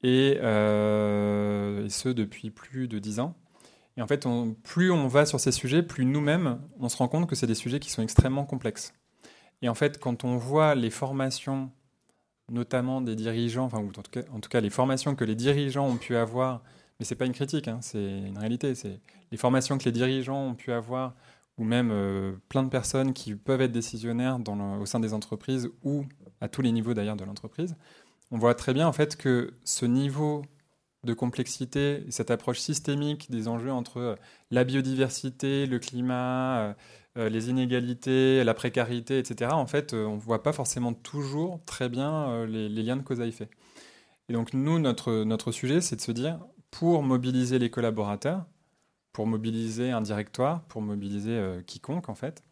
euh, et, ce depuis plus de dix ans. Et en fait, plus on va sur ces sujets, plus nous-mêmes, on se rend compte que c'est des sujets qui sont extrêmement complexes. Et en fait, quand on voit les formations, notamment des dirigeants, enfin, en tout, cas, en tout cas les formations que les dirigeants ont pu avoir, mais ce n'est pas une critique, hein, c'est une réalité, c'est les formations que les dirigeants ont pu avoir, ou même euh, plein de personnes qui peuvent être décisionnaires au sein des entreprises ou à tous les niveaux d'ailleurs de l'entreprise, on voit très bien en fait que ce niveau de complexité, cette approche systémique des enjeux entre euh, la biodiversité, le climat, euh, les inégalités, la précarité, etc., en fait, on ne voit pas forcément toujours très bien les, liens de cause à effet. Et donc nous, notre, notre sujet, c'est de se dire, pour mobiliser les collaborateurs, pour mobiliser un directoire, pour mobiliser quiconque, en fait,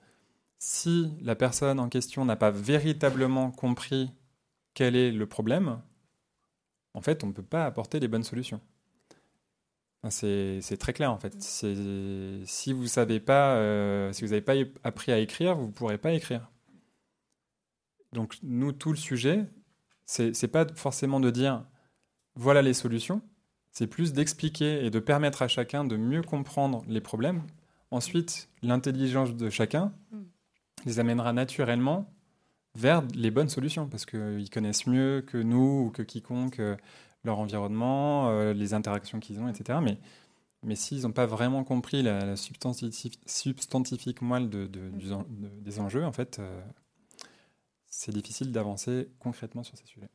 si la personne en question n'a pas véritablement compris quel est le problème, en fait, on ne peut pas apporter les bonnes solutions. C'est très clair en fait. Si vous savez pas, euh, si vous n'avez pas appris à écrire, vous ne pourrez pas écrire. Donc nous, tout le sujet, c'est pas forcément de dire voilà les solutions, c'est plus d'expliquer et de permettre à chacun de mieux comprendre les problèmes. Ensuite, l'intelligence de chacun, mm les amènera naturellement vers les bonnes solutions, parce qu'ils connaissent mieux que nous ou que quiconque euh, leur environnement, euh, les interactions qu'ils ont, etc. Mais, mais s'ils n'ont pas vraiment compris la, substantifique, moelle de, des enjeux, en fait, euh, c'est difficile d'avancer concrètement sur ces sujets.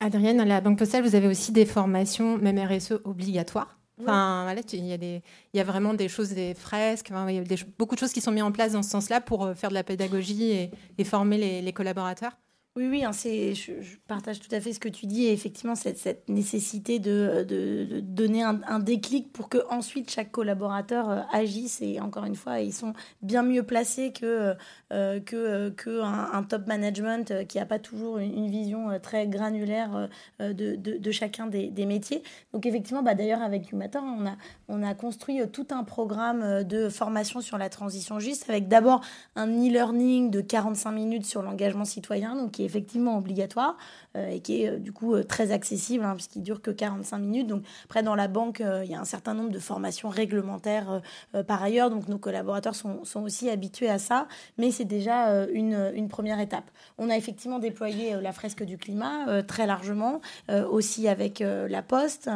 Adrienne, à la Banque Postale, vous avez aussi des formations, même RSE, obligatoires. Enfin, voilà, il y, a des, il y a vraiment des choses, des fresques, il y a beaucoup de choses qui sont mises en place dans ce sens-là pour euh, faire de la pédagogie et, former les collaborateurs. Oui, oui, hein, je, partage tout à fait ce que tu dis. Et effectivement, cette, nécessité de, donner un, déclic pour que ensuite chaque collaborateur euh, agisse. Et encore une fois, ils sont bien mieux placés que, euh, que un, top management euh, qui n'a pas toujours une, vision très granulaire de, chacun des, métiers. Donc effectivement, bah, d'ailleurs, avec Humator, on a, on a construit tout un programme de formation sur la transition juste, avec d'abord un e-learning de 45 minutes sur l'engagement citoyen. Donc, qui est effectivement obligatoire et qui est euh, du coup euh, très accessible hein, puisqu'il dure que 45 minutes. Donc après dans la banque, il y a un certain nombre de formations réglementaires par ailleurs, donc nos collaborateurs sont, sont aussi habitués à ça, mais c'est déjà une, une, première étape. On a effectivement déployé la fresque du climat très largement, aussi avec la Poste,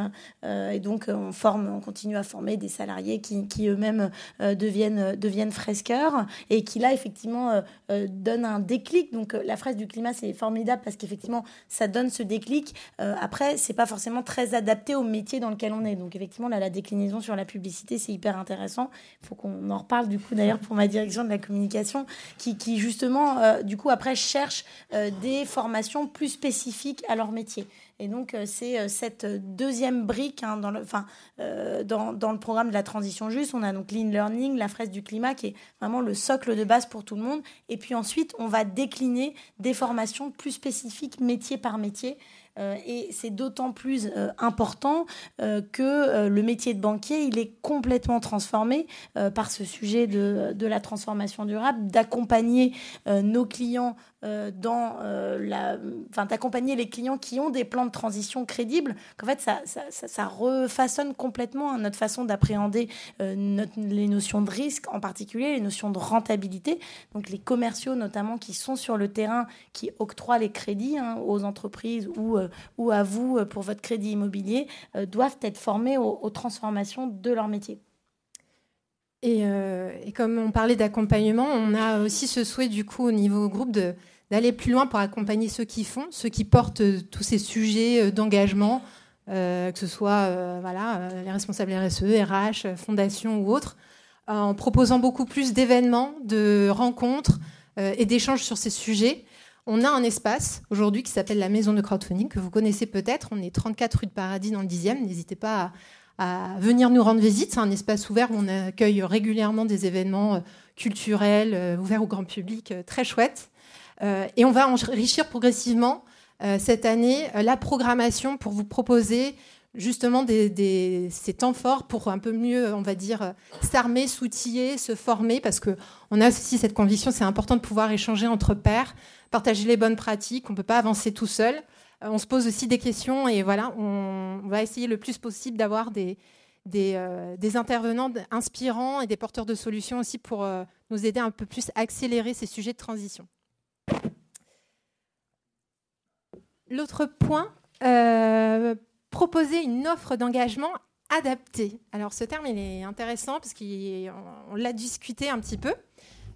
et donc on forme, on continue à former des salariés qui, qui eux-mêmes deviennent, deviennent fresqueurs et qui là effectivement donnent un déclic. Donc la fresque du climat, c'est formidable parce qu'effectivement, ça donne ce déclic. Euh, après, c'est pas forcément très adapté au métier dans lequel on est. Donc, effectivement, là, la déclinaison sur la publicité, c'est hyper intéressant. Il faut qu'on en reparle, du coup, d'ailleurs, pour ma direction de la communication, qui, justement, euh, du coup, après, cherche euh, des formations plus spécifiques à leur métier. Et donc, euh, c'est euh, cette deuxième brique hein, dans, le, enfin, euh, dans, le programme de la transition juste. On a donc Lean Learning, la fraise du climat, qui est vraiment le socle de base pour tout le monde. Et puis ensuite, on va décliner des formations plus spécifiques, métier par métier. Et c'est d'autant plus important que le métier de banquier, il est complètement transformé par ce sujet de, de la transformation durable, d'accompagner nos clients euh, dans euh, la, enfin, d'accompagner les clients qui ont des plans de transition crédibles, qu'en fait, ça, ça, refaçonne complètement notre façon d'appréhender euh, les notions de risque, en particulier les notions de rentabilité. Donc, les commerciaux, notamment, qui sont sur le terrain, qui octroient les crédits hein, aux entreprises ou, ou à vous pour votre crédit immobilier, doivent être formés aux transformations de leur métier. Et, comme on parlait d'accompagnement, on a aussi ce souhait du coup au niveau groupe d'aller plus loin pour accompagner ceux qui font, ceux qui portent tous ces sujets d'engagement, que ce soit voilà, les responsables RSE, RH, fondation ou autres, en proposant beaucoup plus d'événements, de rencontres et d'échanges sur ces sujets on a un espace aujourd'hui qui s'appelle la maison de crowdfunding, que vous connaissez peut-être. On est 34 rue de Paradis dans le 10e. N'hésitez pas à, venir nous rendre visite. C'est un espace ouvert où on accueille régulièrement des événements euh, culturels, euh, ouverts au grand public, euh, très chouettes. et on va enrichir progressivement cette année la programmation pour vous proposer justement ces temps forts pour un peu mieux, on va dire, s'armer, s'outiller, se former, parce qu'on a aussi cette conviction, c'est important de pouvoir échanger entre pairs, partager les bonnes pratiques. On ne peut pas avancer tout seul. Euh, on se pose aussi des questions et voilà, on, va essayer le plus possible d'avoir des, des, euh, intervenants inspirants et des porteurs de solutions aussi pour euh, nous aider un peu plus à accélérer ces sujets de transition. L'autre point, proposer une offre d'engagement adaptée. Alors ce terme il est intéressant parce qu'on l'a discuté un petit peu.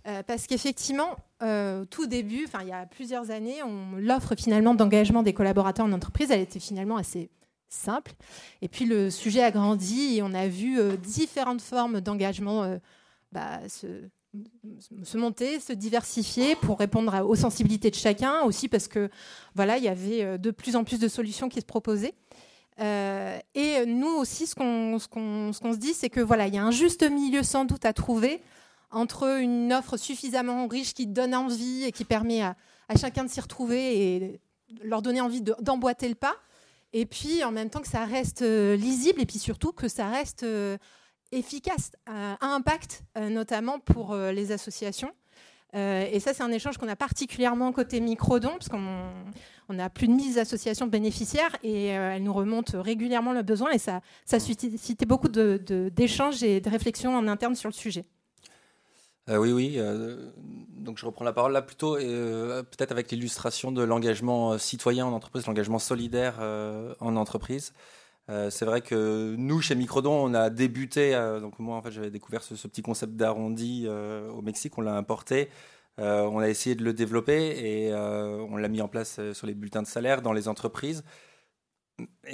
Euh, parce qu'effectivement, euh, tout début, il y a plusieurs années, l'offre finalement d'engagement des collaborateurs en entreprise, elle était finalement assez simple. Et puis le sujet a grandi et on a vu euh, différentes formes d'engagement bah, se, monter, se diversifier pour répondre aux sensibilités de chacun, aussi parce que voilà, il y avait de plus en plus de solutions qui se proposaient. et nous aussi, ce qu'on se dit, c'est que voilà, il y a un juste milieu sans doute à trouver entre une offre suffisamment riche qui donne envie et qui permet à, chacun de s'y retrouver et leur donner envie d'emboîter le pas, et puis en même temps que ça reste euh, lisible et puis surtout que ça reste euh, efficace, à impact euh, notamment pour les associations. et ça, c'est un échange qu'on a particulièrement côté Microdon, parce qu'on on a plus de 1000 associations bénéficiaires et elles nous remontent régulièrement le besoin et ça, ça suscitait beaucoup d'échanges et de réflexions en interne sur le sujet. Euh, oui, oui. Euh, donc je reprends la parole là plutôt, euh, peut-être avec l'illustration de l'engagement citoyen en entreprise, l'engagement solidaire en entreprise. c'est vrai que nous, chez Microdon, on a débuté. donc moi, en fait, j'avais découvert ce, ce, petit concept d'arrondi au Mexique. On l'a importé. on a essayé de le développer et on l'a mis en place sur les bulletins de salaire dans les entreprises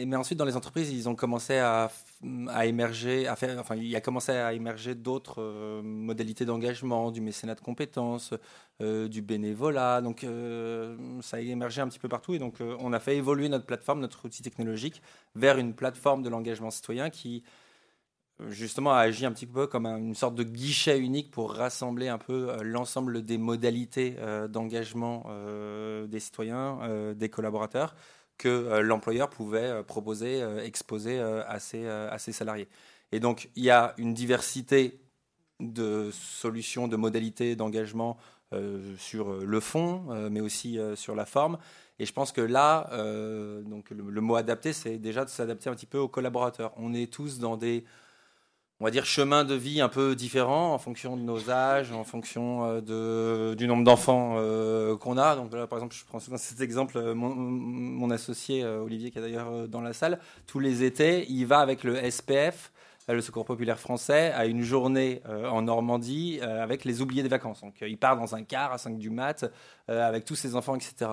mais ensuite, dans les entreprises, ils ont commencé à, émerger, à faire, enfin, il a commencé à émerger d'autres euh, modalités d'engagement, du mécénat de compétences, euh, du bénévolat. Donc, euh, ça a émergé un petit peu partout. Et donc, on a fait évoluer notre plateforme, notre outil technologique, vers une plateforme de l'engagement citoyen qui, justement, a agi un petit peu comme une sorte de guichet unique pour rassembler un peu l'ensemble des modalités d'engagement des citoyens, des collaborateurs que euh, l'employeur pouvait euh, proposer, euh, exposer à ses, salariés. Et donc, il y a une diversité de solutions, de modalités d'engagement sur le fond, mais aussi sur la forme. Et je pense que là, donc le, mot adapté, c'est déjà de s'adapter un petit peu aux collaborateurs. On est tous dans des on va dire, chemin de vie un peu différent en fonction de nos âges, en fonction euh, de, du nombre d'enfants euh, qu'on a. Donc là, par exemple, je prends cet exemple, euh, mon, associé Olivier, qui est d'ailleurs dans la salle, tous les étés, il va avec le SPF, le Secours populaire français, à une journée en Normandie avec les oubliés des vacances. Donc il part dans un car à 5 du mat avec tous ses enfants, etc.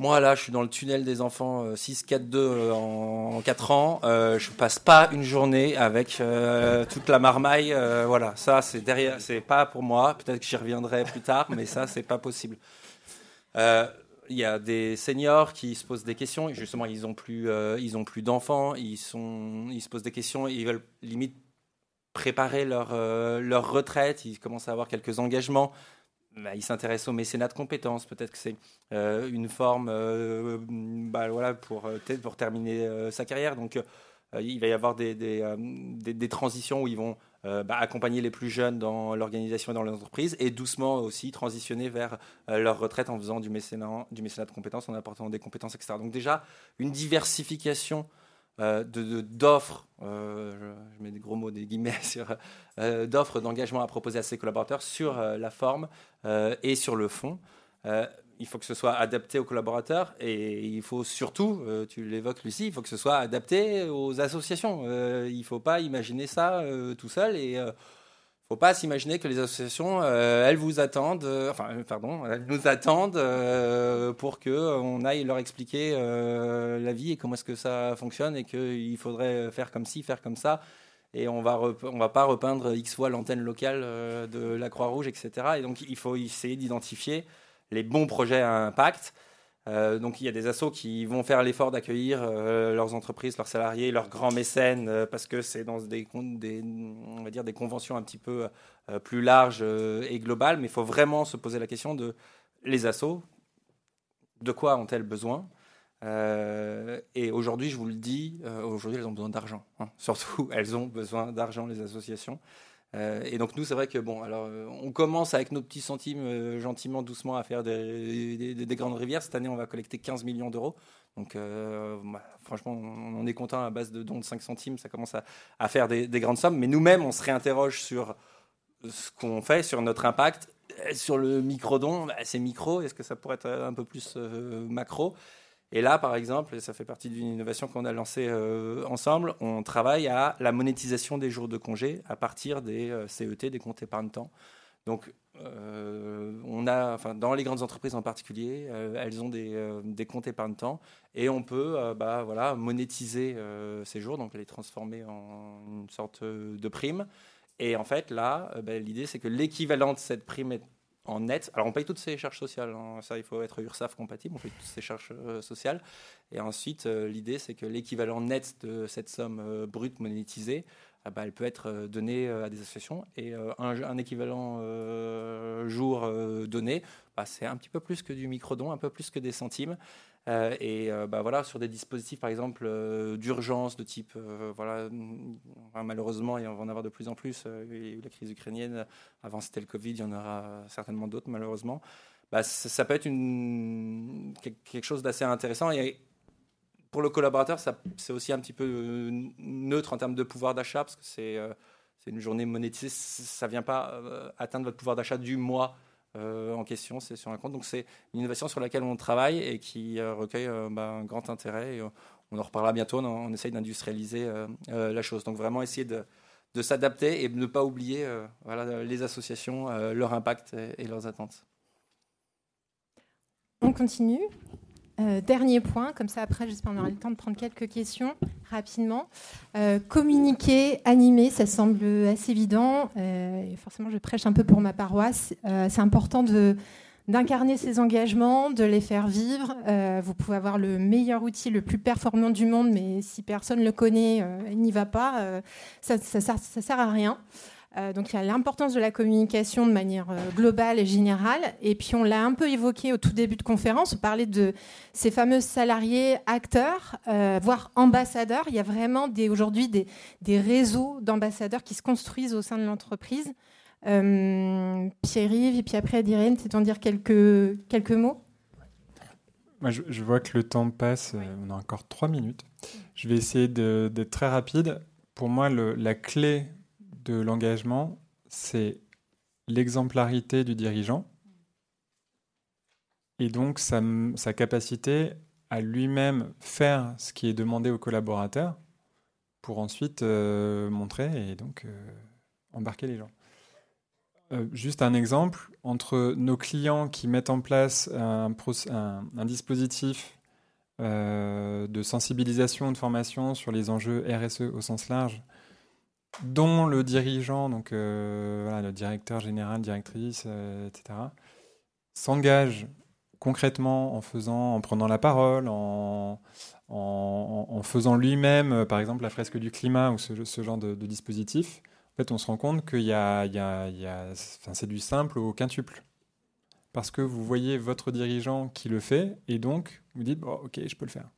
Moi, là, je suis dans le tunnel des enfants 6-4-2 euh, euh, en 4 ans. Euh, je passe pas une journée avec euh, toute la marmaille. voilà, ça, c'est derrière, c'est pas pour moi. Peut-être que j'y reviendrai plus tard, mais ça, c'est pas possible. Il y a des seniors qui se posent des questions. Justement, ils ont plus, ils ont plus d'enfants. Ils sont, ils se posent des questions. Ils veulent limite préparer leur leur retraite. Ils commencent à avoir quelques engagements. Bah, il s'intéresse au mécénat de compétences. Peut-être que c'est euh, une forme euh, bah, pour, euh, pour terminer sa carrière. Donc, il va y avoir des, des, transitions où ils vont bah, accompagner les plus jeunes dans l'organisation et dans l'entreprise et doucement aussi transitionner vers leur retraite en faisant du mécénat, du mécénat de compétences, en apportant des compétences, etc. Donc, déjà, une diversification euh, d'offres, euh, je, mets des gros mots, des guillemets, euh, d'offres d'engagement à proposer à ses collaborateurs sur la forme et sur le fond. il faut que ce soit adapté aux collaborateurs et il faut surtout, tu l'évoques Lucie, il faut que ce soit adapté aux associations. il ne faut pas imaginer ça tout seul et faut pas s'imaginer que les associations, elles vous attendent, enfin, pardon, elles nous attendent pour que on aille leur expliquer la vie et comment est-ce que ça fonctionne et qu'il faudrait faire comme ci, faire comme ça et on va on va pas repeindre x fois l'antenne locale euh, de la Croix-Rouge, etc. Et donc il faut essayer d'identifier les bons projets à impact. Euh, donc il y a des assos qui vont faire l'effort d'accueillir euh, leurs entreprises, leurs salariés, leurs grands mécènes, parce que c'est dans des, on va dire des conventions un petit peu plus larges et globales. Mais il faut vraiment se poser la question de les assos, de quoi ont-elles besoin? Euh, et aujourd'hui, je vous le dis, euh, aujourd'hui, elles ont besoin d'argent. Hein. Surtout, elles ont besoin d'argent, les associations. Euh, et donc nous, c'est vrai que bon, alors on commence avec nos petits centimes gentiment, doucement à faire des, des, grandes rivières. Cette année, on va collecter 15 millions d'euros. Donc bah, franchement, on, est content à base de dons de 5 centimes, ça commence à, à faire des, grandes sommes. Mais nous-mêmes, on se réinterroge sur ce qu'on fait, sur notre impact. Sur le micro-don, bah, c'est micro, est-ce que ça pourrait être un peu plus macro? Et là, par exemple, et ça fait partie d'une innovation qu'on a lancée euh, ensemble, on travaille à la monétisation des jours de congé à partir des euh, CET, des comptes épargne-temps. Donc, euh, on a, enfin, dans les grandes entreprises en particulier, elles ont des, des comptes épargne-temps et on peut bah, voilà, monétiser ces jours, donc les transformer en une sorte de prime. Et en fait, là, bah, l'idée, c'est que l'équivalent de cette prime est en net. Alors on paye toutes ces charges sociales, hein. ça il faut être URSAF compatible, on paye toutes ces charges euh, sociales. Et ensuite, euh, l'idée c'est que l'équivalent net de cette somme euh, brute monétisée, ah bah, elle peut être donnée à des associations. Et un, équivalent jour donné, bah, c'est un petit peu plus que du micro-don, un peu plus que des centimes. Euh, et euh, bah, voilà, sur des dispositifs, par exemple, euh, d'urgence, de type, voilà, malheureusement, il va en avoir de plus en plus. la crise ukrainienne, avant c'était le Covid, il y en aura certainement d'autres, malheureusement. Bah, ça, peut être quelque chose d'assez intéressant. Et pour le collaborateur, c'est aussi un petit peu neutre en termes de pouvoir d'achat, parce que c'est une journée monétisée, ça ne vient pas atteindre votre pouvoir d'achat du mois euh, en question, c'est sur un compte. Donc c'est une innovation sur laquelle on travaille et qui euh, recueille euh, bah, un grand intérêt. On en reparlera bientôt. On, essaye d'industrialiser la chose. Donc vraiment essayer de, s'adapter et de ne pas oublier les associations, leur impact et leurs attentes. On continue. Euh, dernier point, comme ça après j'espère qu'on aura le temps de prendre quelques questions rapidement. Euh, communiquer, animer, ça semble assez évident. Euh, forcément, je prêche un peu pour ma paroisse. c'est important de, d'incarner ces engagements, de les faire vivre. vous pouvez avoir le meilleur outil, le plus performant du monde, mais si personne ne le connaît, il n'y va pas, ça ne sert à rien. Euh, donc il y a l'importance de la communication de manière euh, globale et générale. Et puis on l'a un peu évoqué au tout début de conférence, on parlait de ces fameux salariés acteurs, euh, voire ambassadeurs. Il y a vraiment aujourd'hui des, réseaux d'ambassadeurs qui se construisent au sein de l'entreprise. Pierre-Yves et puis après Adirène, c'est en dire quelques, quelques mots? Moi, je, vois que le temps passe, on a encore trois minutes. Je vais essayer d'être très rapide. Pour moi, la clé de l'engagement, c'est l'exemplarité du dirigeant et donc sa, capacité à lui-même faire ce qui est demandé aux collaborateurs pour ensuite euh, montrer et donc euh, embarquer les gens. Euh, juste un exemple, entre nos clients qui mettent en place un, dispositif de sensibilisation, de formation sur les enjeux RSE au sens large, dont le dirigeant, donc euh, le directeur général, directrice, euh, etc., s'engage concrètement en faisant, en prenant la parole, en, faisant lui-même, euh, par exemple, la fresque du climat ou ce, genre de, dispositif, en fait, on se rend compte qu'il c'est du simple au quintuple. Parce que vous voyez votre dirigeant qui le fait, et donc vous dites, bon, ok, je peux le faire.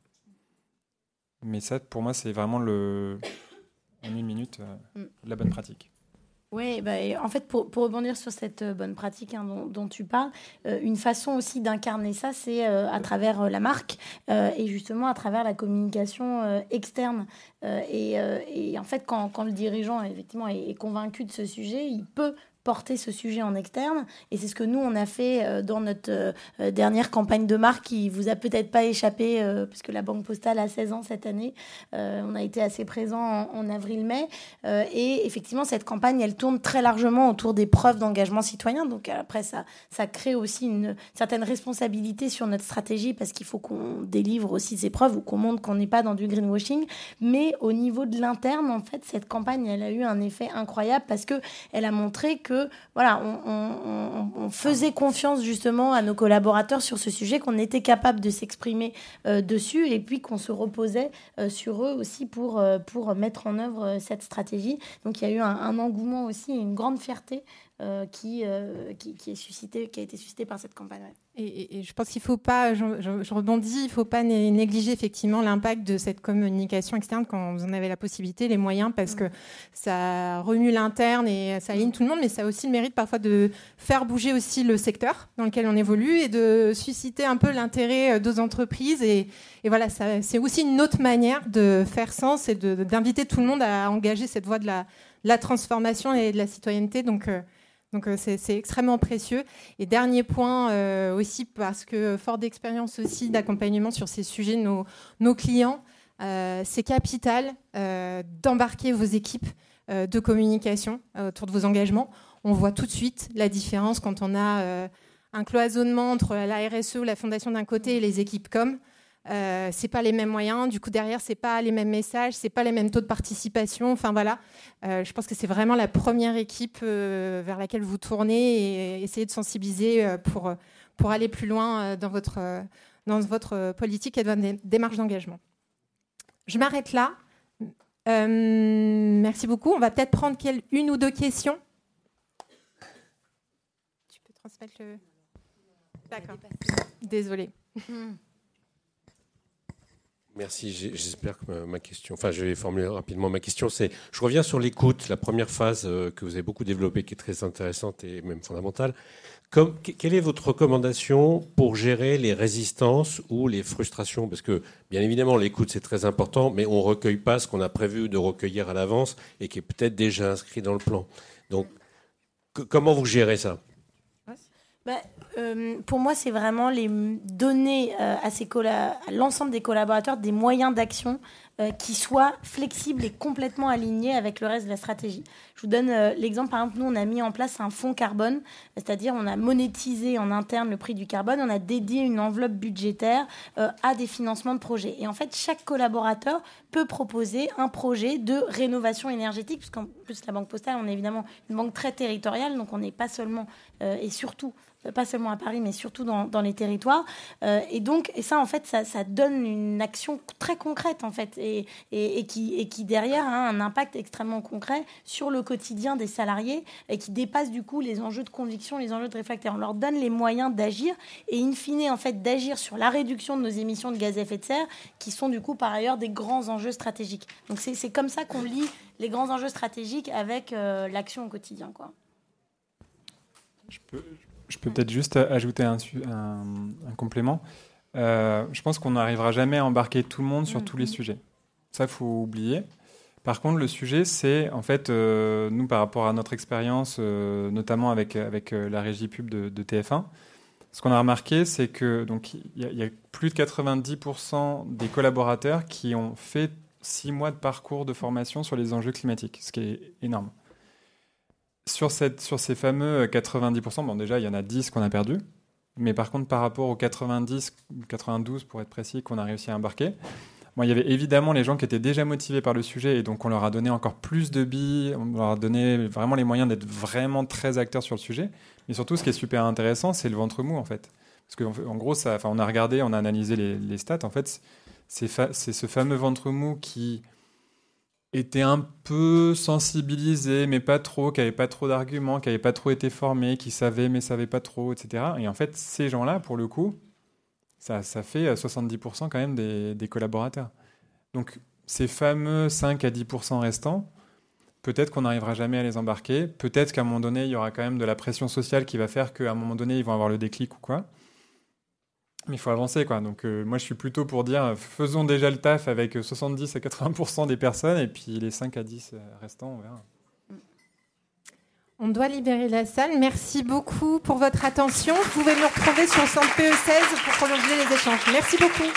Mais ça, pour moi, c'est vraiment le, en une minute euh, mm. la bonne pratique. Oui, bah, en fait, pour, pour, rebondir sur cette euh, bonne pratique hein, dont, tu parles, euh, une façon aussi d'incarner ça, c'est à travers la marque et justement à travers la communication externe. Et, et, en fait, quand, quand, le dirigeant effectivement est, convaincu de ce sujet, il peut porter ce sujet en externe. Et c'est ce que nous, on a fait euh, dans notre euh, dernière campagne de marque qui vous a peut-être pas échappé, euh, parce que la Banque Postale a 16 ans cette année. on a été assez présent en, avril-mai. et effectivement, cette campagne, elle tourne très largement autour des preuves d'engagement citoyen. Donc après, ça, ça crée aussi une certaine responsabilité sur notre stratégie, parce qu'il faut qu'on délivre aussi ces preuves ou qu'on montre qu'on n'est pas dans du greenwashing. Mais au niveau de l'interne, en fait, cette campagne, elle a eu un effet incroyable parce que elle a montré que voilà, on, faisait confiance justement à nos collaborateurs sur ce sujet, qu'on était capable de s'exprimer euh, dessus et puis qu'on se reposait euh, sur eux aussi pour, euh, pour mettre en œuvre cette stratégie. Donc il y a eu un, engouement aussi, une grande fierté qui, qui, est suscité, qui a été suscité par cette campagne. Et, je pense qu'il ne faut pas, je, rebondis, il ne faut pas négliger effectivement l'impact de cette communication externe quand vous en avez la possibilité, les moyens, parce que ça remue l'interne et ça aligne tout le monde, mais ça a aussi le mérite parfois de faire bouger aussi le secteur dans lequel on évolue et de susciter un peu l'intérêt euh, d'autres entreprises. Et, voilà, c'est aussi une autre manière de faire sens et d'inviter tout le monde à engager cette voie de la, transformation et de la citoyenneté. Donc, euh, donc euh, c'est extrêmement précieux. Et dernier point euh, aussi, parce que fort d'expérience aussi d'accompagnement sur ces sujets, nos, nos clients, euh, c'est capital d'embarquer vos équipes de communication autour de vos engagements. On voit tout de suite la différence quand on a un cloisonnement entre la RSE ou la fondation d'un côté et les équipes com. Euh, c'est pas les mêmes moyens. Du coup, derrière, c'est pas les mêmes messages, c'est pas les mêmes taux de participation. Enfin voilà, euh, je pense que c'est vraiment la première équipe euh, vers laquelle vous tournez et essayer de sensibiliser euh, pour pour aller plus loin dans votre dans votre politique et dans votre démarche d'engagement. Je m'arrête là. merci beaucoup. On va peut-être prendre une ou deux questions. Tu peux transmettre le. D'accord. Désolée. Merci. J'espère que ma question, enfin, je vais formuler rapidement ma question. C'est, je reviens sur l'écoute, la première phase euh, que vous avez beaucoup développée, qui est très intéressante et même fondamentale. Comme, quelle est votre recommandation pour gérer les résistances ou les frustrations? Parce que, bien évidemment, l'écoute, c'est très important, mais on ne recueille pas ce qu'on a prévu de recueillir à l'avance et qui est peut-être déjà inscrit dans le plan. Donc, comment vous gérez ça? Bah, euh, pour moi, c'est vraiment les donner euh, à, l'ensemble des collaborateurs des moyens d'action euh, qui soient flexibles et complètement alignés avec le reste de la stratégie. Je vous donne l'exemple, par exemple, nous, on a mis en place un fonds carbone, c'est-à-dire on a monétisé en interne le prix du carbone, on a dédié une enveloppe budgétaire à des financements de projets. Et en fait, chaque collaborateur peut proposer un projet de rénovation énergétique, puisqu'en plus, la Banque Postale, on est évidemment une banque très territoriale, donc on n'est pas seulement et surtout pas seulement à Paris, mais surtout dans, les territoires. Euh, et donc, et ça, en fait, ça, donne une action très concrète, en fait, et, et qui, et qui derrière a un impact extrêmement concret sur le quotidien des salariés et qui dépasse du coup les enjeux de conviction, les enjeux de réfractaire. On leur donne les moyens d'agir et, in fine, en fait, d'agir sur la réduction de nos émissions de gaz à effet de serre, qui sont du coup par ailleurs des grands enjeux stratégiques. Donc, c'est comme ça qu'on lit les grands enjeux stratégiques avec euh, l'action au quotidien, quoi. Je peux, je peux peut-être juste ajouter un, complément. Euh, je pense qu'on n'arrivera jamais à embarquer tout le monde sur tous les mhm. sujets. Ça, faut oublier. Par contre, le sujet, c'est en fait, euh, nous, par rapport à notre expérience, euh, notamment avec, avec la régie pub de, TF1, ce qu'on a remarqué, c'est que donc il y, a plus de 90% des collaborateurs qui ont fait six mois de parcours de formation sur les enjeux climatiques, ce qui est énorme. Sur, cette, sur ces fameux 90%, bon déjà il y en a 10 qu'on a perdu, mais par contre par rapport aux 90, 92 pour être précis, qu'on a réussi à embarquer, il y avait évidemment les gens qui étaient déjà motivés par le sujet et donc on leur a donné encore plus de billes, on leur a donné vraiment les moyens d'être vraiment très acteurs sur le sujet. Mais surtout ce qui est super intéressant, c'est le ventre mou en fait. Parce qu'en en gros, ça, on a regardé, on a analysé les, stats, en fait c'est ce fameux ventre mou qui était un peu sensibilisé, mais pas trop, qui avait pas trop d'arguments, qui avait pas trop été formé, qui savait mais savait pas trop, etc. Et en fait, ces gens-là, pour le coup, ça, fait 70% quand même des, des, collaborateurs. Donc, ces fameux 5 à 10% restants, peut-être qu'on n'arrivera jamais à les embarquer. Peut-être qu'à un moment donné, il y aura quand même de la pression sociale qui va faire qu'à un moment donné, ils vont avoir le déclic ou quoi. Mais il faut avancer, quoi. Donc, euh, moi, je suis plutôt pour dire, faisons déjà le taf avec 70 à 80% des personnes, et puis les 5 à 10 euh, restants, on verra. On doit libérer la salle. Merci beaucoup pour votre attention. Vous pouvez nous retrouver sur le centre PE16 pour prolonger les échanges. Merci beaucoup.